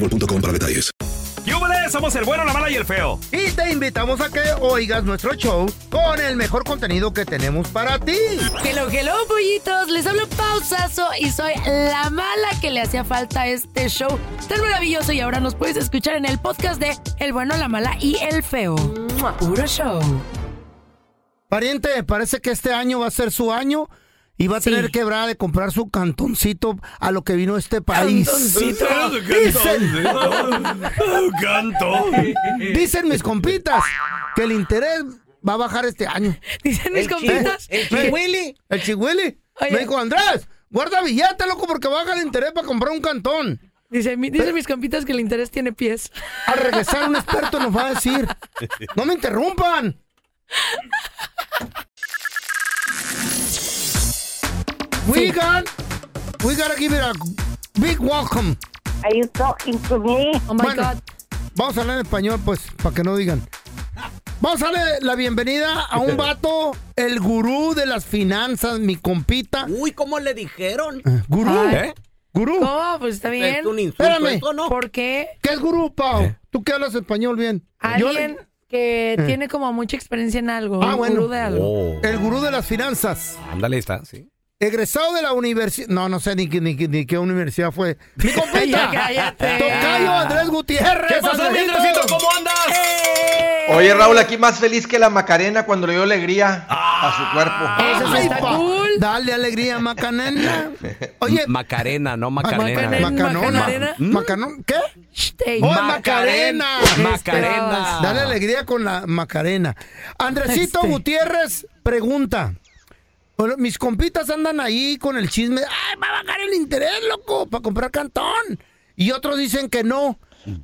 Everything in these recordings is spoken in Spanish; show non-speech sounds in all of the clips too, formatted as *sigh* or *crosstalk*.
boostmobile.com para detalles. ¡Yúbales! Somos el bueno, la mala y el feo. Y te invitamos a que oigas nuestro show con el mejor contenido que tenemos para ti. Hello, hello, pollitos. Les hablo pausazo y soy la mala que le hacía falta a este show tan maravilloso. Y ahora nos puedes escuchar en el podcast de El bueno, la mala y el feo. Puro show. Pariente, parece que este año va a ser su año y va a Sí. tener quebrada de comprar su cantoncito a lo que vino este país. Cantoncito. *laughs* Dicen, dicen mis compitas que el interés va a bajar este año. Dicen mis compitas. El chihuili. El chihuili. Me dijo, Andrés, guarda billete, loco, porque baja el interés para comprar un cantón. Dice, mi- dicen mis compitas que el interés tiene pies. Al regresar un experto nos va a decir, *laughs* no me interrumpan. We got, we gotta give it a big welcome. Are you talking to me? Oh my Bueno. God. Vamos a hablar en español, pues, para que no digan. Vamos a darle la bienvenida a un vato, el gurú de las finanzas, mi compita. Uy, ¿cómo le dijeron? Gurú. Ay. ¿Eh? Gurú. ¿Cómo? Pues está bien. Es un insulto Espérame. ¿no? ¿Por qué? ¿Qué es gurú, Pau? Tú que hablas español bien. Yo Alguien le- que tiene como mucha experiencia en algo. Ah, un bueno. gurú de algo. Oh. El gurú de las finanzas. Ándale, está, sí. Egresado de la universidad. No, no sé ni, qué- ni, qué- ni qué universidad fue. ¡Mi *laughs* compita! cállate. Tocayo Andrés Gutiérrez. ¿Qué pasó, Andresito. Andresito? ¿Cómo andas? ¡Eh! Oye, Raúl, aquí más feliz que la Macarena cuando le dio alegría a su cuerpo. Eso sí Ay, está cool. Dale alegría, Macanena. Oye, Macarena, no Macarena. Macarena. Macanona. Macarena. Macanón. ¿Qué? ¡Oh, Macarena! Macarena. Dale alegría con la Macarena. Andresito Este. Gutiérrez pregunta. Mis compitas andan ahí con el chisme. ¡Ay, va a bajar el interés, loco! Para comprar cantón. Y otros dicen que no.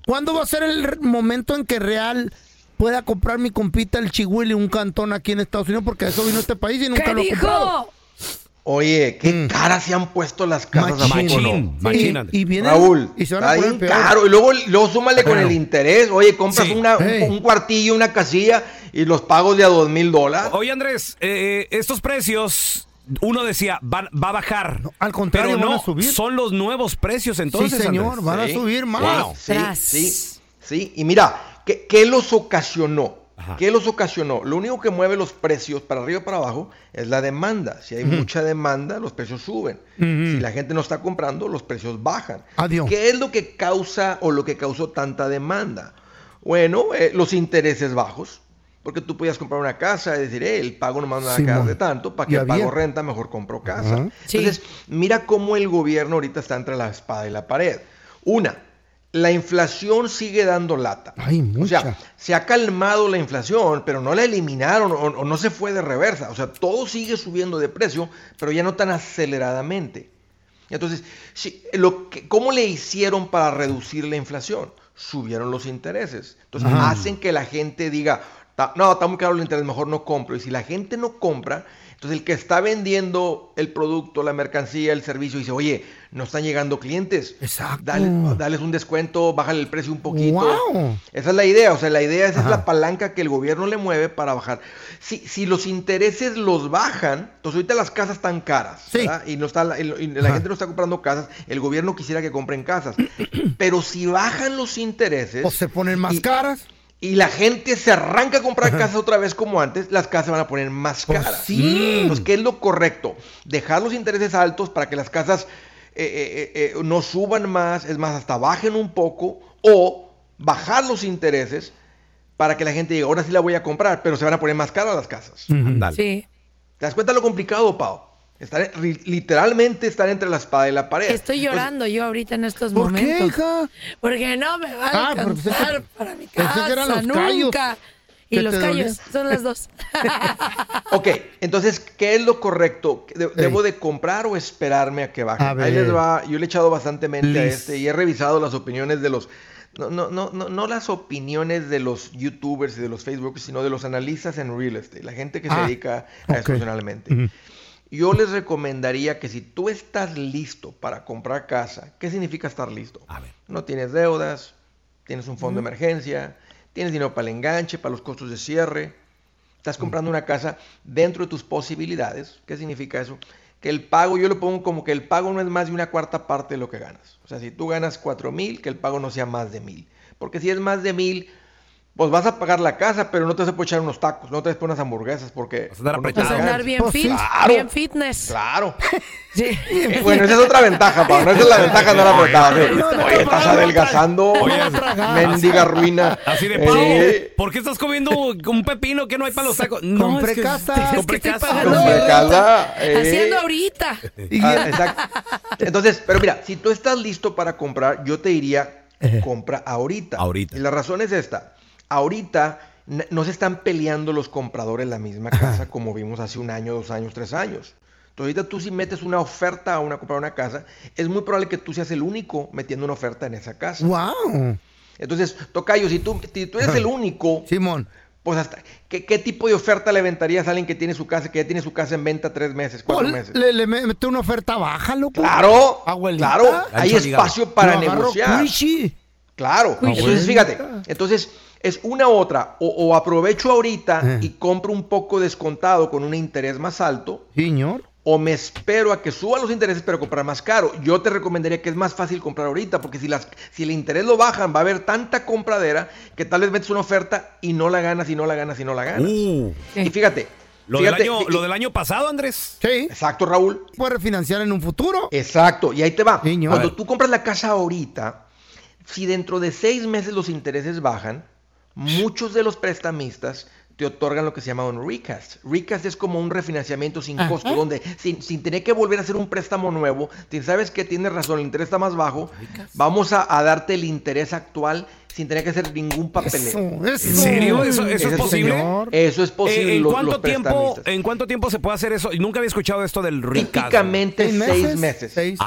¿Cuándo va a ser el momento en que real pueda comprar mi compita el chihuili un cantón aquí en Estados Unidos? Porque a eso vino este país y nunca ¿Qué lo comprado. Oye, qué Mm. caras se han puesto las casas a Machín. poco, ¿no? Machín, machín. Y, y vienen Raúl, y se van a está poner bien peor. caro. Y luego, luego súmale con el interés. Oye, compras Sí. una, un- Hey. un, cuartillo, una casilla y los pagos de a dos mil dólares. Oye, Andrés, eh, estos precios, uno decía, van- va a bajar. al contrario, pero van no, a subir. son los nuevos precios entonces, sí, señor, Andrés. van a subir más. Wow. Sí, Tras. sí, sí. Y mira, ¿qué, qué los ocasionó? Ajá. ¿Qué los ocasionó? Lo único que mueve los precios para arriba y para abajo es la demanda. Si hay mucha demanda, los precios suben. Si la gente no está comprando, los precios bajan. Adiós. ¿Qué es lo que causa o lo que causó tanta demanda? Bueno, eh, los intereses bajos. Porque tú podías comprar una casa y decir, eh, el pago nomás me va a quedar de tanto, para que pago renta, mejor compro casa. Entonces, mira cómo el gobierno ahorita está entre la espada y la pared. Una, la inflación sigue dando lata. Ay, O sea, se ha calmado la inflación, pero no la eliminaron o, o no se fue de reversa. O sea, todo sigue subiendo de precio, pero ya no tan aceleradamente. Entonces, si- lo que, ¿cómo le hicieron para reducir la inflación? Subieron los intereses. Entonces, hacen que la gente diga, "Ta- no, está muy caro el interés, mejor no compro. Y si la gente no compra, Entonces el que está vendiendo el producto, la mercancía, el servicio, dice, oye, no están llegando clientes. Exacto. Dale, dales un descuento, bájale el precio un poquito. Wow. Esa es la idea, o sea, la idea esa es la palanca que el gobierno le mueve para bajar. Si, si los intereses los bajan, entonces ahorita las casas están caras, Sí. Y, no está, la- y la Ajá. gente no está comprando casas, el gobierno quisiera que compren casas. Pero si bajan los intereses... O se ponen más y- caras. Y la gente se arranca a comprar casas otra vez como antes, las casas se van a poner más Pues caras. sí. Entonces, ¿qué es lo correcto? Dejar los intereses altos para que las casas eh, eh, eh, no suban más, es más, hasta bajen un poco, o bajar los intereses para que la gente diga, ahora sí la voy a comprar, pero se van a poner más caras las casas. Ándale. Sí. ¿Te das cuenta lo complicado, Pau? Estar, literalmente estar entre la espada y la pared. Estoy llorando yo ahorita en estos ¿Por qué, momentos. hija? Porque no me va a Ah, pensé alcanzar para mi pensé casa, que eran los callos nunca. Y que los callos, son las dos. *laughs* Ok, entonces, ¿qué es lo correcto? De- ¿Debo de comprar o esperarme a que baje? A Ahí les va, yo le he echado bastante mente a este y he revisado las opiniones de los, no, no, no, no, no las opiniones de los youtubers y de los facebookers, sino de los analistas en real estate, la gente que se Ah, dedica a eso profesionalmente. Yo les recomendaría que si tú estás listo para comprar casa, ¿qué significa estar listo? A ver. No tienes deudas, tienes un fondo de emergencia, tienes dinero para el enganche, para los costos de cierre, estás comprando una casa dentro de tus posibilidades. ¿Qué significa eso? Que el pago, yo lo pongo como que el pago no es más de una cuarta parte de lo que ganas. O sea, si tú ganas cuatro mil, que el pago no sea más de mil. Porque si es más de mil, pues vas a pagar la casa, pero no te vas a poder echar unos tacos, no te vas a poner unas hamburguesas porque... Vas a andar Vas a andar bien Pues fit, Claro. bien fitness. Claro. *laughs* Sí. Eh, bueno, esa es otra ventaja, Pablo. Esa es la ventaja de andar apretado. sí. no, no, Oye, estás no, adelgazando. tragar. Mendiga ruina. Así de Eh, Pau, ¿por qué estás comiendo un pepino que no hay para los tacos? No, Compré es que- casa. Es Compré casa. pagando Compré casa, eh. Haciendo ahorita. Ah, exacto. Entonces, pero mira, si tú estás listo para comprar, yo te diría, compra ahorita. Ahorita. Y la razón es esta. Ahorita no se están peleando los compradores la misma casa como vimos hace un año, dos años, tres años. Entonces, ahorita tú si metes una oferta a una comprar una casa, es muy probable que tú seas el único metiendo una oferta en esa casa. Wow. Entonces, Tocayo, si tú, si tú eres el único, Simón. pues hasta, ¿qué, qué tipo de oferta le aventarías a alguien que tiene su casa, que ya tiene su casa en venta tres meses, cuatro Oh, meses? le, le mete una oferta baja, loco. Claro, Abuelita. claro, hay espacio para negociar. cuichi. Claro, Abuelita. entonces fíjate, entonces es una u otra, o, o aprovecho ahorita Eh. y compro un poco descontado con un interés más alto, Señor. o me espero a que suban los intereses pero comprar más caro. Yo te recomendaría que es más fácil comprar ahorita, porque si, las, si el interés lo bajan, va a haber tanta compradera que tal vez metes una oferta y no la ganas, y no la ganas, y no la ganas. Uh, Y fíjate, lo, del año, y- lo del año pasado, Andrés. Sí. exacto Raúl, Puede refinanciar en un futuro. Exacto, y ahí te va. Señor. Cuando tú compras la casa ahorita, si dentro de seis meses los intereses bajan, muchos de los prestamistas te otorgan lo que se llama un recast. Recast es como un refinanciamiento sin Ajá. costo, donde sin, sin tener que volver a hacer un préstamo nuevo, te- sabes que tienes razón, el interés está más bajo, vamos a, a darte el interés actual sin tener que hacer ningún papeleo. Eso, eso. ¿En serio? ¿Eso, es posible? señor. Eso es posible. Eh, ¿en, los- cuánto los tiempo. ¿En cuánto tiempo se puede hacer eso? Y Nunca había escuchado esto del recast. Típicamente ¿Seis seis meses? meses. Seis.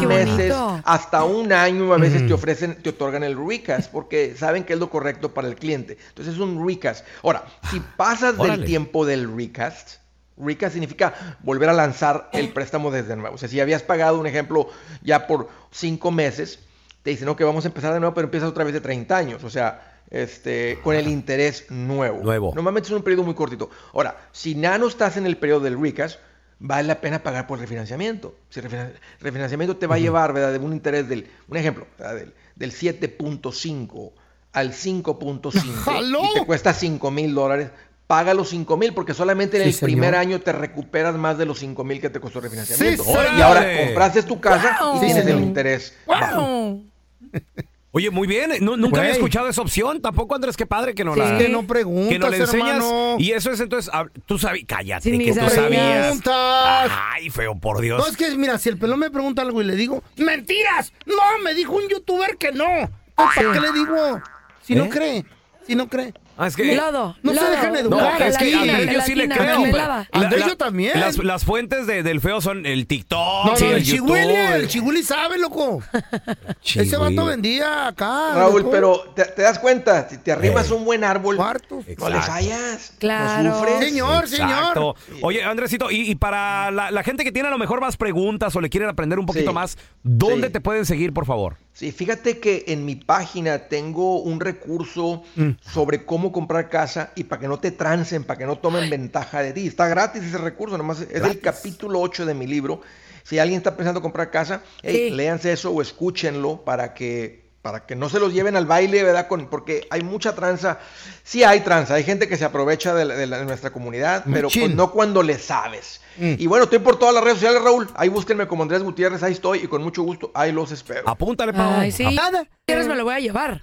Qué meses, bonito. hasta un año a veces te ofrecen, te otorgan el recast porque saben que es lo correcto para el cliente. Entonces es un recast. Ahora, si pasas del Órale. tiempo del recast, recast significa volver a lanzar el préstamo desde nuevo. O sea, si habías pagado, un ejemplo, ya por cinco meses, te dicen, no, que vamos a empezar de nuevo, pero empiezas otra vez de 30 años. O sea, este, con el interés nuevo. Nuevo. Normalmente es un periodo muy cortito. Ahora, si ya no estás en el periodo del recast, vale la pena pagar por refinanciamiento. Si refinanciamiento te va a llevar, ¿verdad? De un interés del, un ejemplo, ¿verdad? del, del 7.5 al 5.5 ¡Jaló! *laughs* y te cuesta 5 mil dólares, paga los 5 mil porque solamente en Sí, el primer año te recuperas más de los 5 mil que te costó refinanciamiento. Sí, y ahora compraste tu casa Wow. y Sí, tienes el interés bajo. Oye, muy bien. Nu- nunca había Güey. escuchado esa opción. Tampoco, Andrés, qué padre que no Sí. la... Es que no preguntas, que no le enseñas. hermano. Y eso es entonces... ah, tú sabías... Cállate, Sí, ni que tú sabía. sabías. Preguntas. Ay, feo, por Dios. No, es que, mira, si el pelón me pregunta algo y le digo, ¡mentiras! No, me dijo un youtuber que no. Pues, ¿Para qué le digo? Si no ¿Eh? cree, si no cree. Ah, es que- Lodo. No se dejan No, educar es que aquí. Andrés yo sí le creo. pero mermelada. la- Andrés la- yo también. Las, las fuentes de- del feo son el TikTok, No, no, el el. Chihuili, el Chihuili sabe, loco. *laughs* Ese vato vendía acá. Raúl, pero te, te das cuenta, si te arrimas Eh. un buen árbol, Cuartos. no le fallas. Claro. No sufres. Señor, Exacto. señor. Oye, Andresito, y, y para la, la gente que tiene a lo mejor más preguntas o le quieren aprender un poquito Sí. más, ¿dónde Sí. te pueden seguir, por favor? Sí, fíjate que en mi página tengo un recurso Mm. sobre cómo comprar casa y para que no te trancen, para que no tomen ventaja de ti. Está gratis ese recurso, nomás es del capítulo 8 de mi libro. Si alguien está pensando comprar casa, hey, Sí. léanse eso o escúchenlo para que para que no se los lleven al baile, ¿verdad? Con, porque hay mucha tranza. Sí hay tranza, hay gente que se aprovecha de, la- de la- de nuestra comunidad, pero pues no cuando le sabes. Mm. Y bueno, estoy por todas las redes sociales, Raúl. Ahí búsquenme como Andrés Gutiérrez, ahí estoy y con mucho gusto, ahí los espero. Apúntale, Pau. Ay, sí. Nada. ¿Quieres me lo voy a llevar?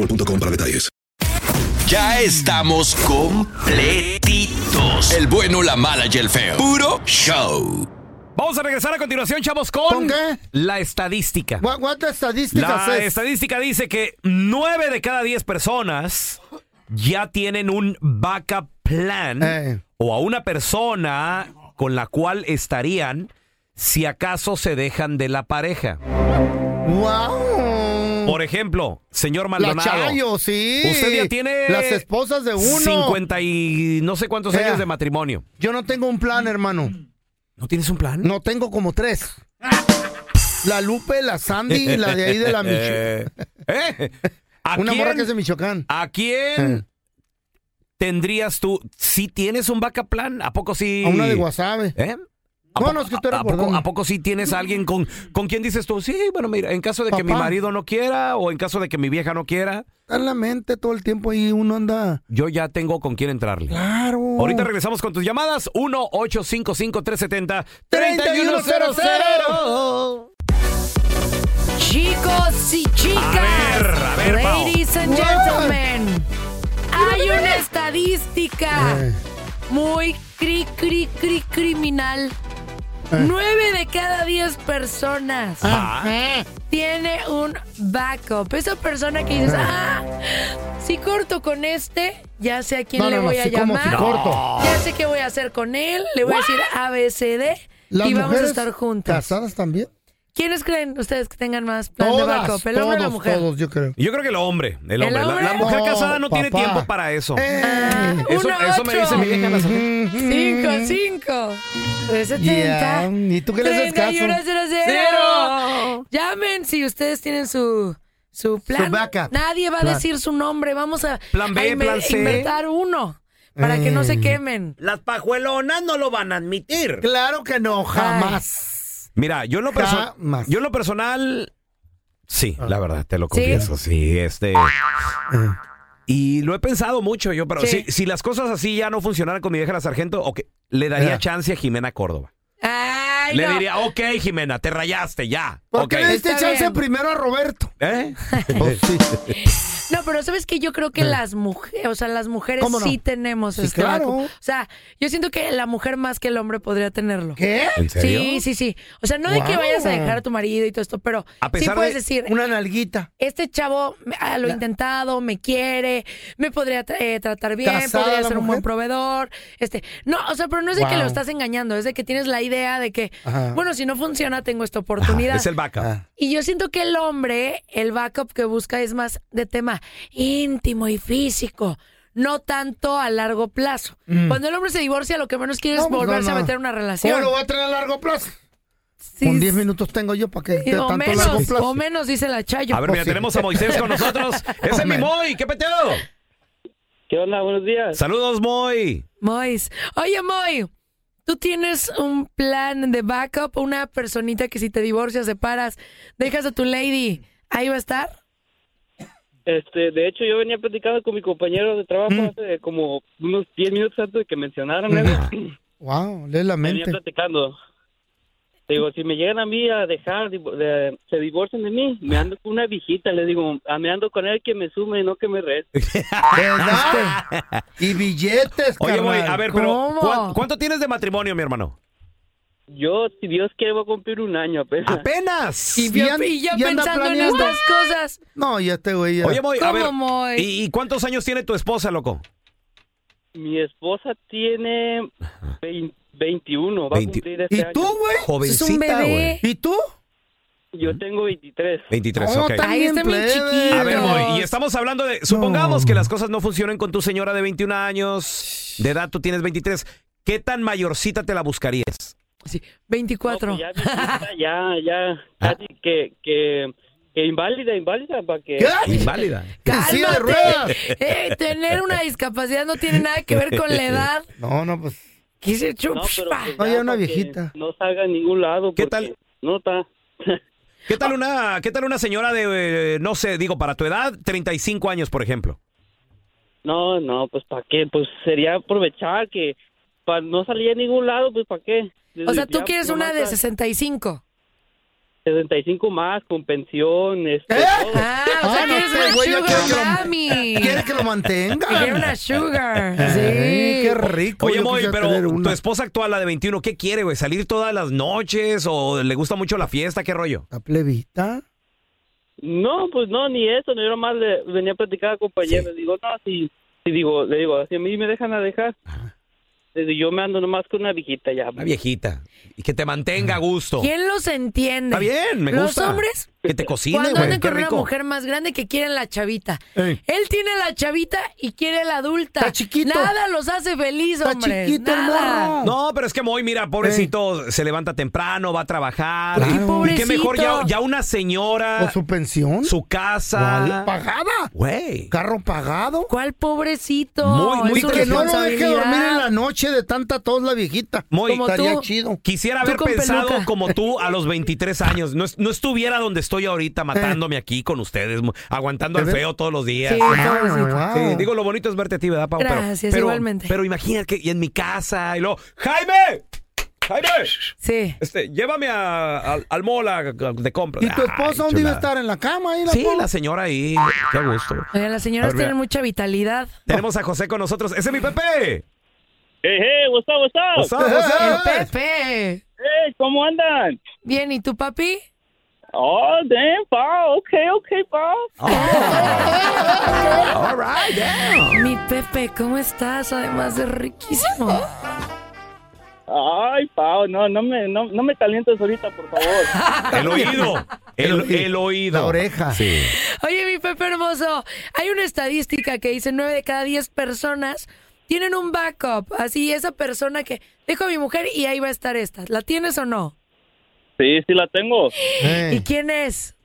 boostmobile.com para detalles. Ya estamos completitos. El bueno, la mala y el feo. Puro show. Vamos a regresar a continuación, chavos, con, ¿Con qué? la estadística. What, what the statistics La says? estadística dice que 9 de cada 10 personas ya tienen un backup plan Eh. o a una persona con la cual estarían si acaso se dejan de la pareja. Wow. Por ejemplo, señor La Maldonado. Chayo, sí. Usted ya tiene Las esposas de uno. 50 y no sé cuántos Ea. años de matrimonio. Yo no tengo un plan, hermano. ¿No tienes un plan? No tengo como tres. La Lupe, la Sandy y la de ahí de la *laughs* Michoacán. Eh, ¿A *laughs* Una morra quién- que es de Michoacán. ¿A quién tendrías tú? ¿Sí tienes un backup plan? ¿A poco sí? A una de Guasave. ¿Eh? ¿A No, poco- no, es que estoy a- ¿a poco. ¿A poco sí tienes a alguien con, con quien dices tú? Sí, bueno, mira, en caso de que mi marido no quiera o en caso de que mi vieja no quiera, Está en la mente todo el tiempo ahí uno anda. yo ya tengo con quién entrarle. Claro. Ahorita regresamos con tus llamadas. 1-855-370-3100. Chicos y chicas, A ver, a ver, ladies and gentlemen, hay una estadística Eh. muy cri, cri, cri, criminal. Nueve de cada diez personas Ah. tiene un backup. Esa persona que dices, ah, si corto con este, ya sé a quién No, le no, no, voy a sí, ¿cómo llamar. si corto? Ya sé qué voy a hacer con él. Le voy a decir ABCD y vamos a estar juntas. ¿Casadas también? ¿Quiénes creen ustedes que tengan más plan de Todas, backup? ¿El hombre o la todos, mujer? todos, yo creo. Yo creo que el hombre. El ¿El hombre. La- mujer No, casada no tiene papá. tiempo para eso. Ah, Eso, uno, eso me ocho. dice mi vieja. la sargento. Cinco, cinco. De 70. Yeah. ¿Y tú qué le haces caso? 3100. Cero. Llamen si ustedes tienen su, su plan. backup Nadie va a plan. decir su nombre. Vamos a, Plan B, a plan C. inventar uno. para que no se Eh. quemen. Las pajuelonas no lo van a admitir. Claro que no, jamás. Mira, yo en lo, perso- Jamás. yo en lo personal, sí, Ah. la verdad, te lo ¿Sí? confieso, sí, este... Y lo he pensado mucho yo, pero Sí. si, si las cosas así ya no funcionaran con mi vieja la sargento, ok, le daría Ya. chance a Jimena Córdoba. Ay, le no. diría, ok, Jimena, te rayaste, ya. ¿Por ok. qué le diste Está chance bien. primero a Roberto? ¿Eh? *laughs* Pues sí. *laughs* No, pero sabes que yo creo que las mujeres, o sea, las mujeres ¿Cómo no? sí tenemos Sí, este claro. O sea, yo siento que la mujer más que el hombre podría tenerlo. ¿Qué? ¿En serio? Sí, sí, sí. O sea, no de que vayas a dejar a tu marido y todo esto, pero A sí pesar puedes de decir, Una nalguita. este chavo me- ah, lo he intentado, me quiere, me podría tra- eh, tratar bien, ¿Casada podría la ser un mujer? buen proveedor. Este, no, o sea, pero no es de que Wow. lo estás engañando, es de que tienes la idea de que, Ajá. bueno, si no funciona, tengo esta oportunidad. Es el backup. Y yo siento que el hombre, el backup que busca es más de tema íntimo y físico, no tanto a largo plazo. Cuando el hombre se divorcia, lo que menos quiere es Mm. No, pues, volverse no, no. a meter una ¿Cómo relación. lo voy a tener a largo plazo? Sí, Con 10 minutos tengo yo para que o tanto largo menos, plazo. o menos, dice la Chayo. A ver, mira, tenemos a Moisés con nosotros. *laughs* Ese es mi. Moy, ¿qué peteo? ¿Qué onda? Buenos días. Saludos, Moy. Mois. Oye, Moy, ¿tú tienes un plan de backup? Una personita que si te divorcias, separas, dejas a tu lady, ¿ahí va a estar? Este, de hecho, yo venía platicando con mi compañero de trabajo Mm. hace como unos 10 minutos antes de que mencionaran eso. Wow, lee la venía mente. platicando. Digo, si me llegan a mí a dejar, de- se divorcian de mí, me ando con una viejita, le digo, ah, me ando con él que me sume y no que me reste. *laughs* ¿Verdad? y billetes, Oye, carnal. Moy, a ver, pero ¿Cómo? ¿cuán- ¿cuánto tienes de matrimonio, mi hermano? Yo, si Dios quiere, voy a cumplir un año apenas. ¡Apenas! Y yo, an- y yo y anda pensando en planeando. estas cosas. No, ya este güey ya. Oye, Moy, a ¿Cómo, ver, Moy? ¿y, y cuántos años tiene tu esposa, loco? Mi esposa tiene vein- 21, va Veinti- a cumplir este ¿Y tú, güey? Jovencita, güey. ¿Y tú? Yo tengo 23. 23, No, ok. Ay, está bien chiquito. A ver, Moy, y estamos hablando de... Supongamos No. que las cosas no funcionen con tu señora de 21 años, de edad tú tienes 23. ¿Qué tan mayorcita te la buscarías? Sí, No, 24. pues ya, ya, ya, Ah. casi que, que, que inválida, inválida, para que... ¿Qué? Inválida. *laughs* Cálmate. ruedas. Eh, tener una discapacidad no tiene nada que ver con la *laughs* edad. No, no, pues. ¿Qué se No, pero pues Oye, ya una viejita. No salga a ningún lado. ¿Qué tal? No está. *laughs* ¿Qué tal una, qué tal una señora de, eh, no sé, digo, para tu edad, 35 años, por ejemplo? No, no, pues ¿para qué? Pues sería aprovechar que para no salir a ningún lado, pues ¿para qué? O sea, tú Ya, quieres una de a 65. 65 más, con pensión, este, ¿Eh? todo. Ah, o sea, Ah, quieres este una sugar quiere que lo- mami. ¿Quiere que lo mantenga? Quiere una sugar. *laughs* Ay, Sí. qué rico. Oye, yo Moy, quisiera pero tu una. esposa actual, la de 21, ¿qué quiere, güey? ¿Salir todas las noches o le gusta mucho la fiesta? ¿Qué rollo? ¿La plebita? No, pues no, ni eso, yo nomás le venía a platicar a compañeros, digo, no, si, si digo, le digo, si a mí me dejan a dejar, digo, yo me ando nomás con una viejita ya. Una viejita. Y que te mantenga a gusto. ¿Quién los entiende? Está bien, me Los gusta. hombres Que te cocine, cuando güey. andan Qué con una rico. mujer más grande que quieren la chavita. Ey. Él tiene la chavita y quiere la adulta. Está chiquito. Nada los hace feliz, Está hombre. chiquito el Nada. morro. No, pero es que Moy, mira, pobrecito, se levanta temprano, va a trabajar. Claro. Y qué Pobrecito. mejor ya, ya una señora, ¿O su pensión? su casa. ¿Cuál? ¿Pagada? Güey. ¿Carro pagado? ¿Cuál pobrecito? Muy, muy Es su Que no lo deje dormir en la noche de tanta tos la viejita. Muy- Como Estaría tú. chido. Quisiera Tú haber con pensado peluca. como tú a los 23 años. No, es- no estuviera donde estoy ahorita matándome aquí con ustedes, aguantando al feo todos los días. Sí, Ah, pobrecito. wow. Sí, digo, lo bonito es verte a ti, ¿verdad, Pau? Pero- Gracias, pero, igualmente. Pero imagínate que y en mi casa y luego, ¡Jaime! ¡Jaime! Sí. Este, llévame a- al- al mall a- de compra. ¿Y tu esposa Ay, dónde iba a estar? ¿En la cama? Ahí la Sí, la señora ahí. Qué gusto. Oigan, las señoras ver, tienen mucha vitalidad. Tenemos a José con nosotros. ¡Ese es mi Pepe! Hey, hey, what's up, what's up? What's up, what's El up? Pepe. Hey, ¿cómo andan? Bien, ¿y tu papi? Oh, damn, pa, okay, okay, pa. All right, damn. Mi Pepe, ¿cómo estás? Además de riquísimo. Ay, pa, no, no me, no, no me calientes ahorita, por favor. *laughs* El oído. El, el oído. La oreja. Sí. Oye, mi Pepe hermoso, hay una estadística que dice 9 de cada 10 personas tienen un backup. Así, esa persona que dejo a mi mujer y ahí va a estar esta. ¿La tienes o no? Sí, sí la tengo. ¿Y quién es?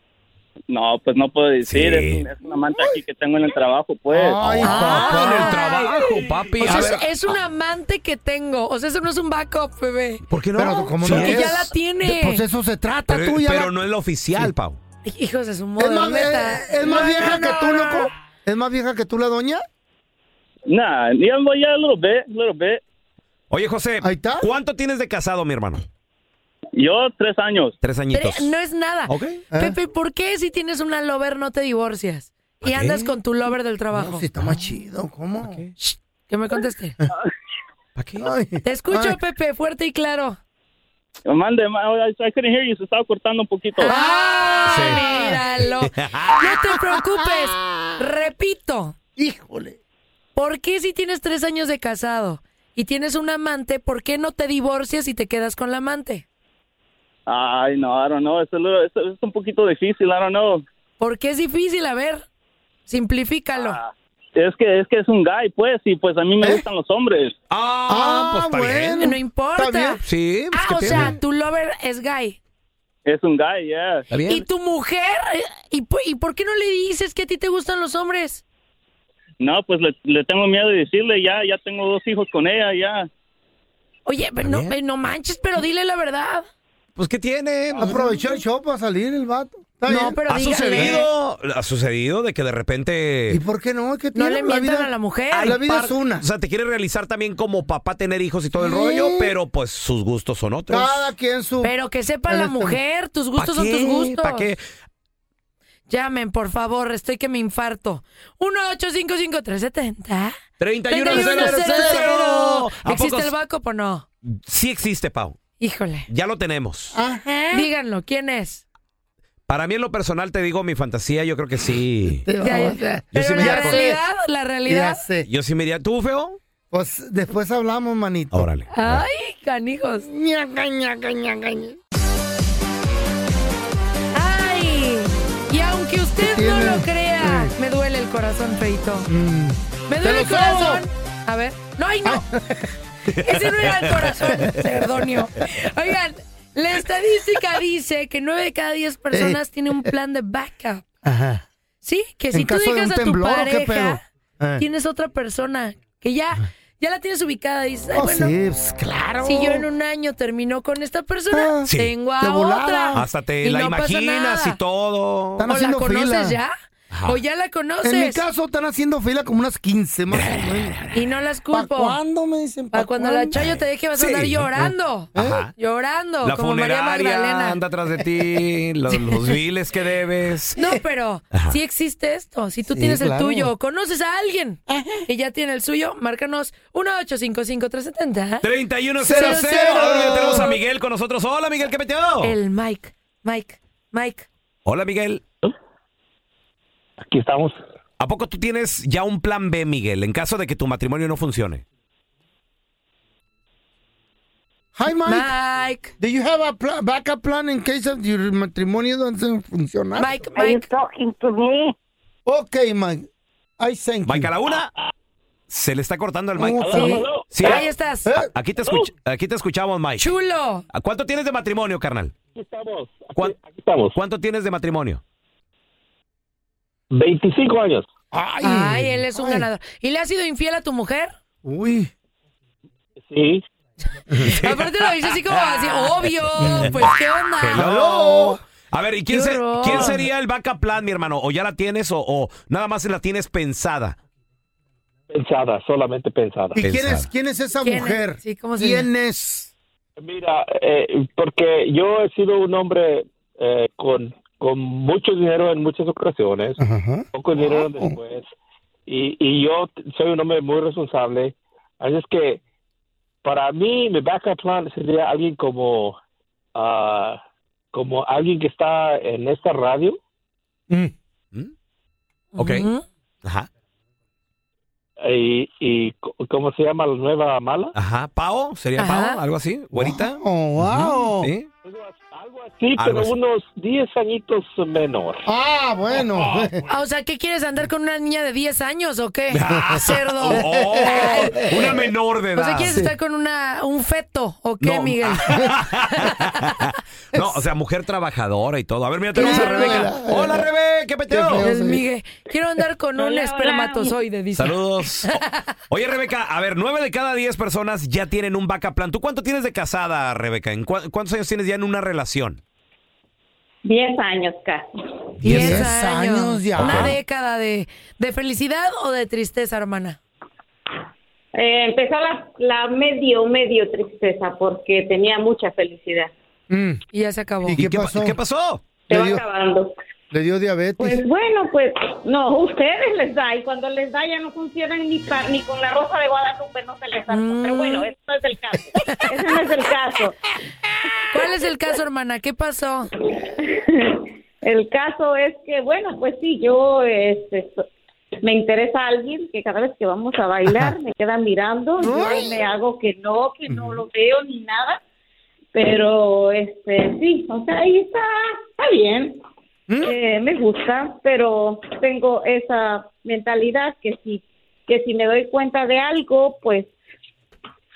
No, pues no puedo decir, Sí. es, un- es una manta aquí que tengo en el trabajo, pues. Ay, Ah, papá. en el trabajo, papi. O sea, A es, es un amante que tengo. O sea, eso no es un backup, bebé. ¿Por qué no? Pero ¿cómo Sí no Porque es. ya la tiene. Pues eso se trata, Pero, tú ya. pero la- no es la oficial, Pau. Hijos de su ¿Es modo. más, eh, ¿Es más No, vieja no, que tú, no, loco? ¿Es más vieja que tú, la doña? Nah, well, yeah, a little bit, a little bit. Oye, José, Ahí está. ¿cuánto tienes de casado, mi hermano? Yo, tres años. Tres añitos. Tre- No es nada. Pepe, ¿por qué si tienes una lover no te divorcias? Y qué? andas con tu lover del trabajo. No, si está más chido, ¿cómo? Shh, que me conteste. *laughs* ¿Para qué? Ay, Te escucho, ay. Pepe, fuerte y claro. Mande, ma- I, I couldn't hear you, se estaba cortando un poquito. ¡Ah! Míralo. *laughs* No te preocupes. Repito. Híjole. ¿Por qué si tienes tres años de casado y tienes un amante, por qué no te divorcias y te quedas con la amante? Ay, no, I don't know, es, a little- es, es un poquito difícil, I don't know. ¿Por qué es difícil? A ver, simplifícalo. Ah, Es que, es que es un guy, pues, y pues a mí me ¿Eh? gustan los hombres. Ah, pues está bien. no ¿Está importa. bien? Sí, pues, Ah, ¿qué o tiene? sea, tu lover es gay. Es un guy, yeah. ¿Está bien? ¿Y tu mujer? ¿Y, ¿Y por qué no le dices que a ti te gustan los hombres? No, pues le, le tengo miedo de decirle, ya, ya tengo dos hijos con ella, ya. Oye, pero no, eh, no manches, pero dile la verdad. Pues, ¿qué tiene? Aprovechó el show para salir el vato. Está No, bien. pero ¿Ha dígale. sucedido? ¿Ha sucedido de que de repente... ¿Y por qué no? ¿Qué No tiene? le La mientan vida- a la mujer. La vida par- es una. O sea, te quiere realizar también como papá tener hijos y todo el Sí. rollo, pero pues sus gustos son otros. Cada quien su... Pero que sepa En la este- mujer, tus ¿Pa' gustos son tus qué? gustos. ¿Para qué? Llamen, por favor, estoy que me infarto. 1-855-370. 3100. ¿A ¿Existe poco el backup o no? Sí existe, Pau. Híjole. Ya lo tenemos. Díganlo, ¿quién es? Para mí en lo personal te digo mi fantasía, yo creo que sí. *laughs* Ya, ya. sí me la iría con- realidad, la Ya realidad. sé. Yo sí me iría. ¿Tú, feo? Pues después hablamos, manito. Órale. Ay, canijos. Ñaca, ñaca, ñaca, ña. Ay. Y aunque usted ¿Qué no tiene? lo crea, Sí. me duele el corazón, feito. Mm. Me ¡Te duele lo el corazón. A ver. No, ay, no. *laughs* Ese no era el corazón, cerdonio. Oigan, la estadística dice que 9 de cada 10 personas tienen un plan de backup. Ajá. Sí, que si ¿En tú de dejas a tu temblor pareja? Eh. tienes otra persona que ya, ya la tienes ubicada y dices, ay, Oh, bueno, sí, pues, claro. si yo en un año termino con esta persona, Ah, Sí. tengo a de volada. otra. Hasta te Y la no imaginas y todo. Están ¿O la conoces fila. ya? Ajá. ¿O ya la conoces? En mi caso están haciendo fila como unas 15 más o menos. Y no las ¿Para culpo. cuándo me dicen? Para ¿Pa' cuando la cuándo? Chayo te deje vas a Sí. andar llorando. Ajá. Llorando, La como María funeraria Magdalena. anda atrás de ti, los, los *laughs* biles que debes. No, pero Ajá. sí existe esto. Si tú Sí, tienes el claro. tuyo o conoces a alguien que ya tiene el suyo, márcanos 1-855-370. 3100. Ahora ya tenemos a Miguel con nosotros. Hola, Miguel, ¿qué metió? El Mike, Mike, Mike. Hola, Miguel. Aquí estamos. ¿A poco tú tienes ya un plan B, Miguel, en caso de que tu matrimonio no funcione? Hi, Mike. Mike. Do you have a pla- backup plan in case of your matrimonio doesn't funcionar? Mike, Are you Mike. talking to me? Okay, Mike. I thank Mike, you. a la una. Se le está cortando el mic. Oh, Sí. Sí, Ahí estás. ¿Eh? Aquí te, escuch- aquí te escuchamos, Mike. Chulo. ¿A ¿Cuánto tienes de matrimonio, carnal? Aquí estamos. Aquí, ¿Cuán- aquí estamos. ¿Cuánto tienes de matrimonio? 25 años. Ay, Ay, él es un ay. ganador. ¿Y le has sido infiel a tu mujer? Uy. Sí. *laughs* Aparte lo dice así como así, obvio. Pues, ¿qué onda? Hello. A ver, ¿y quién, se- quién sería el backup plan, mi hermano? ¿O ya la tienes o, o nada más la tienes pensada? Pensada, solamente pensada. ¿Y quién es, quién es esa ¿Quién es? mujer? Sí, ¿cómo se ¿Quién es? Mira, eh, porque yo he sido un hombre eh, con, con mucho dinero en muchas ocasiones, Ajá. poco dinero Wow. después, y, y yo soy un hombre muy responsable. Así es que para mí mi backup plan sería alguien como, ah, como alguien que está en esta radio. Mm. Ok. Ujú. Ajá. Y, y ¿cómo se llama la nueva mala? Ajá. ¿Pao? ¿Sería Ajá. Pao? ¿Algo así? ¿Güerita? Oh, wow. ¿Sí? Sí, Algo pero así. unos 10 añitos menor. Ah, bueno. Ah, *laughs* o sea, ¿qué quieres andar con una niña de 10 años o qué? *laughs* Cerdo. Oh, una menor de O edad. sea, ¿quieres estar con una, un feto o qué, No. Miguel? *laughs* No, o sea, mujer trabajadora y todo. A ver, mira, tenemos a Claro. Rebeca. Hola, Rebe, ¿qué peteo? Miguel. Quiero andar con un espermatozoide, dice. Saludos. Oye, Rebeca, a ver, nueve de cada diez personas ya tienen un backup plan. ¿Tú cuánto tienes de casada, Rebeca? ¿En cua- ¿Cuántos años tienes ya en una relación? Diez años casi. Diez Diez años ya. Una década de, de felicidad o de tristeza, hermana. Eh, empezó la, la medio, medio tristeza porque tenía mucha felicidad. Y ya se acabó. ¿Y qué pa- pasó? ¿Qué pasó? Se va acabando. le dio diabetes. Pues bueno, pues no, ustedes les da y cuando les da ya no funcionan ni, pa- ni con la rosa de Guadalupe no se les da. Pero bueno, eso no es el caso. *laughs* Ese no es el caso. ¿Cuál es el caso, hermana? ¿Qué pasó? *laughs* El caso es que, bueno, pues sí, yo este, me interesa alguien que cada vez que vamos a bailar me queda mirando, yo me hago que no, que no lo veo ni nada, pero este sí, o sea, ahí está, está bien, Eh, me gusta, pero tengo esa mentalidad que si, que si me doy cuenta de algo, pues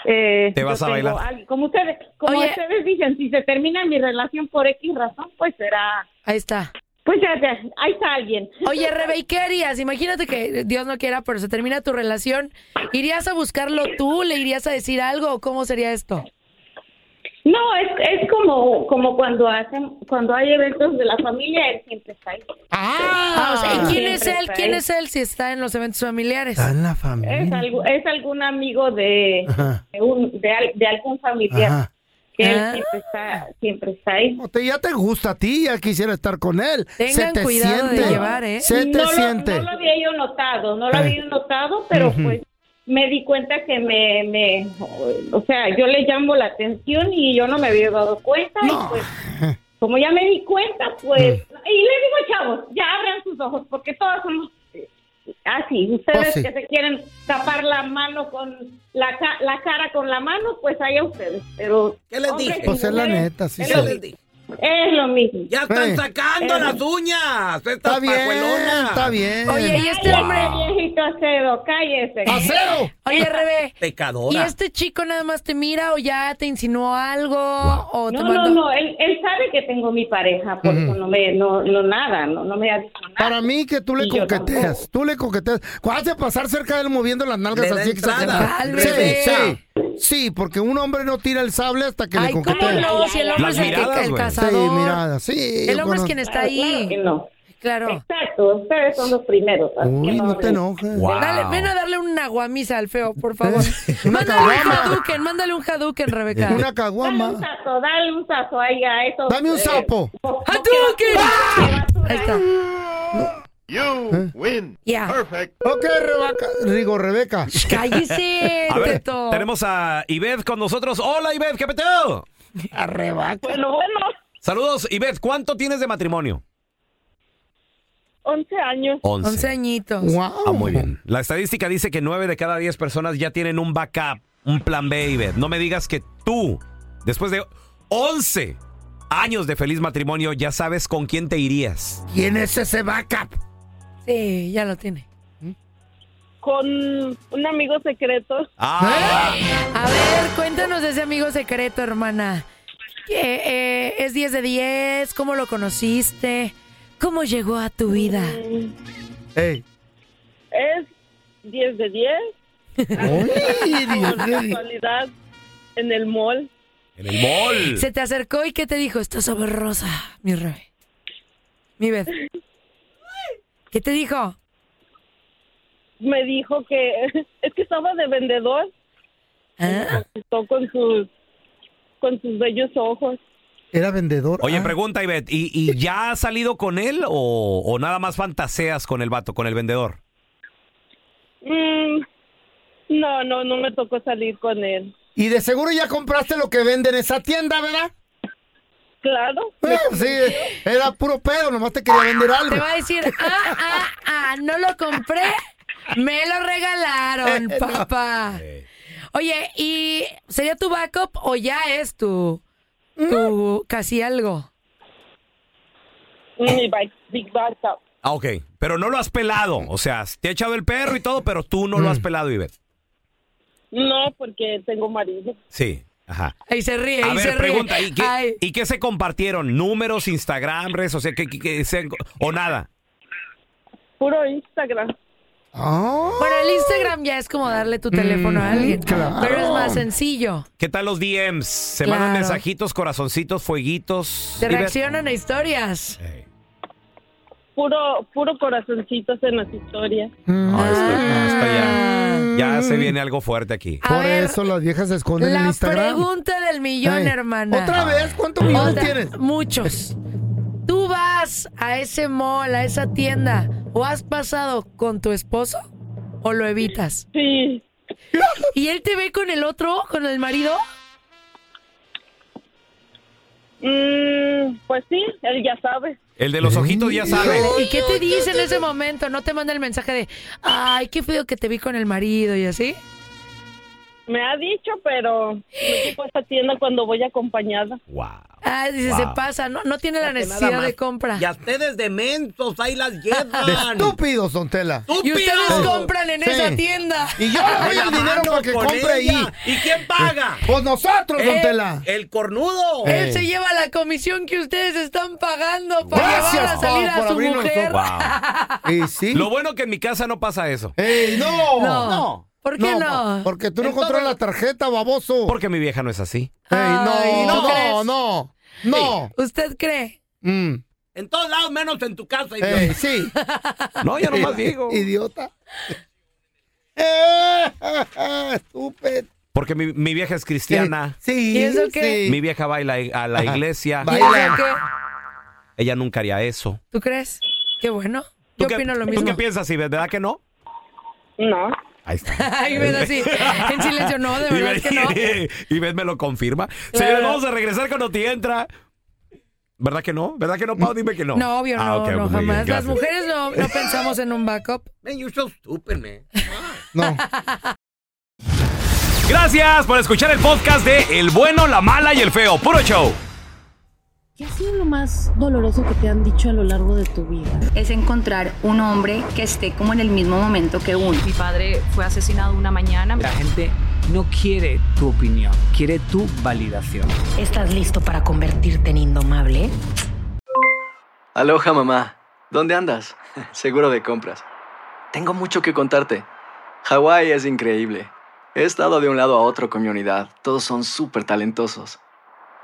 eh, Te vas a bailar. algo- como ustedes, como Oye. ustedes dicen, si se termina mi relación por X razón, pues será, Ahí está. pues ya, ya, ahí está alguien. Oye, Rebe, ¿y qué harías? Imagínate que Dios no quiera, pero se termina tu relación. ¿Irías a buscarlo tú? ¿Le irías a decir algo? ¿O cómo sería esto? No, es, es como, como cuando hacen, cuando hay eventos de la familia, él siempre está ahí. Ah, o sea, ¿y quién es él? ¿Quién ahí. es él si está en los eventos familiares? Está en la Es, familia. algo, es algún amigo de, de, un, de, al- de algún familiar Ajá. que él Ah. siempre está, siempre está ahí. O te- ya te gusta a ti, ya quisiera estar con él. Tengan se te cuidado de siente. llevar, ¿eh? Se te no, siente. Lo, no lo había yo notado, no lo Eh. había yo notado, pero pues me di cuenta que me, me, o sea, yo le llamo la atención y yo no me había dado cuenta y pues como ya me di cuenta, pues, y le digo, chavos, ya abran sus ojos, porque todos somos eh, así, ustedes Pues sí. que se quieren tapar la mano con, la, ca- la cara con la mano, pues allá ustedes, pero... ¿Qué les dije? Pues es la neta, sí, sí. lo mismo. Es lo mismo. Ya están sacando Eh. las uñas. Estas Está bien, pajuelonas. está bien. Oye, y este hombre... Viejito acedo, cállese. ¡Acero! Oye, Rebe, ¿y Pecadora. este chico nada más te mira o ya te insinuó algo? ¿O te No, no, mandó- no, él, él sabe que tengo mi pareja, por eso no me, no, no nada, no, no me ha dicho nada. Para mí que tú le Y coqueteas, tú le coqueteas. ¿Cuál hace pasar cerca de él moviendo las nalgas Le así exageradas? Sí, sí. Sí, porque un hombre no tira el sable hasta que Ay, le ¿cómo coquetea. no? Si el hombre Las es el, que- miradas, el güey. cazador. Sí, mirada, sí. El yo hombre es conozco. quien está Claro que ahí. no. Claro. Exacto, ustedes son los primeros. así Uy, que no te hablen. enojes. Wow. Dale, ven a darle una guamisa al feo, por favor. *laughs* Una mándale un caguama. Hadouken, mándale un Hadouken, Rebeca. Una Dale caguama. un sazo, dale un sazo ahí a eso. Dame un sapo. ¡Hadouken! Ahí está. You win. Ya. Perfect. Ok, Rebeca. Digo, Rebeca. Cállese, *laughs* A ver, Teto. tenemos a Ivette con nosotros. Hola, Ivette, ¿qué peteo? A Rebeca. Bueno, bueno, Saludos, Ivette. ¿Cuánto tienes de matrimonio? 11 años. 11. 11 añitos. Wow. Ah, muy bien. La estadística dice que 9 de cada 10 personas ya tienen un backup, un plan B, Ivette. No me digas que tú, después de 11 años de feliz matrimonio, ya sabes con quién te irías. ¿Quién es ese backup? Sí, ya lo tiene. Con un amigo secreto. Ah, A ver, cuéntanos de ese amigo secreto, hermana. Eh, eh, ¿Es 10 de 10? ¿Cómo lo conociste? ¿Cómo llegó a tu vida? Ey. Es 10 de 10. Uy, Dios Por mío. casualidad, en el mall. en el mall. Se te acercó y ¿qué te dijo? Estás sabrosa, mi rey. Mi Beth. ¿Qué te dijo? Me dijo que *laughs* es que estaba de vendedor. ¿Ah? Con sus, con sus bellos ojos. Era vendedor. Oye, Ah. pregunta, Ivette, ¿y, y ya has salido con él o, o nada más fantaseas con el vato, con el vendedor? Mm, no, no, no me tocó salir con él. Y de seguro ya compraste lo que vende en esa tienda, ¿verdad? Claro. Eh, sí, era puro pedo, nomás te quería vender algo. Te va a decir, ah, ah, ah, no lo compré, me lo regalaron, *laughs* papá. Oye, ¿y sería tu backup o ya es tu, tu casi algo? Mi bike, big backup. Ah, ok. Pero no lo has pelado. O sea, te ha echado el perro y todo, pero tú no lo has pelado, Ivette. No, porque tengo marido. Sí. Ajá. Ahí se ríe, A ahí se ver, ríe. pregunta, ¿y qué, Ay. ¿y qué se compartieron? ¿Números, Instagram, redes sociales, qué- qué- qué se- o nada? Puro Instagram. Bueno, el Instagram ya es como darle tu teléfono a alguien. claro. Pero es más sencillo. ¿Qué tal los DMs? Se Claro. mandan mensajitos, corazoncitos, fueguitos. Te Ivette. reaccionan a historias. Puro, puro corazoncitos en las historias. Ah, esto- esto ya, ya se viene algo fuerte aquí. Por eso las viejas se esconden en La Instagram. pregunta del millón, Ay, hermana. ¿Otra vez? ¿Cuántos millones tienes? Muchos. ¿Tú vas a ese mall, a esa tienda, o has pasado con tu esposo o lo evitas? Sí. ¿Y él te ve con el otro, con el marido? Mm, pues sí, él ya sabe. El de los ojitos ya sabe. ¿Y qué te dice en ese momento? ¿No te manda el mensaje de, ay, qué feo que te vi con el marido y así? Me ha dicho, pero me llevo a esta tienda cuando voy acompañada. Ah, dice, Wow. se pasa, no, no tiene la necesidad de compra. Y a ustedes de mensos, ahí las *laughs* llevan. De estúpidos, Don Tela. Y ustedes Sí. compran en Sí. esa tienda. Y yo le doy el dinero para que compre ahí. ¿Y quién paga? Pues nosotros, Don ¿Eh? Tela. El cornudo. Él se lleva la comisión que ustedes están pagando para Gracias, llevar a salir a su mujer. ojos. *laughs* Y sí. Lo bueno que en mi casa no pasa eso. ¡Ey, no! No. ¿Por qué no? Porque tú no controlas la tarjeta, baboso. Porque mi vieja no es así. Ey, no, Ay, ¿no no, crees? no, no. ¿Usted cree? Mm. En todos lados, menos en tu casa. Ey, idiota. sí. *laughs* No, ya nomás digo. Idiota. Eh, *laughs* Estúpido. Porque mi, mi vieja es cristiana. Sí. ¿Y eso qué? Mi vieja baila a la Ajá. iglesia. ¿Y eso qué? Ella nunca haría eso. ¿Tú crees? Qué bueno. ¿Tú Yo qué, opino lo ¿Tú mismo. qué piensas, Ivette? ¿Verdad que no? No. Ahí está. *laughs* Ay, ves así, en silencio, no, de verdad Ivette- que no. *laughs* Ivette me lo confirma. Señores, vamos a regresar con Noti Entra. ¿Verdad que no? ¿Verdad que no, Pau? Dime que no. No, obvio, Ah, no, no, pues bien, jamás. Las mujeres no, no *laughs* pensamos en un backup. Man, you're so stupid, man. No. Gracias por escuchar el podcast de El Bueno, la Mala y el Feo. Puro show. ¿Qué ha sido lo más doloroso que te han dicho a lo largo de tu vida? es encontrar un hombre que esté como en el mismo momento que uno. Mi padre fue asesinado una mañana. La gente no quiere tu opinión, quiere tu validación. ¿Estás listo para convertirte en indomable? Aloha mamá, ¿dónde andas? *laughs* Seguro de compras. Tengo mucho que contarte. Hawái es increíble. He estado de un lado a otro con mi unidad. Todos son súper talentosos.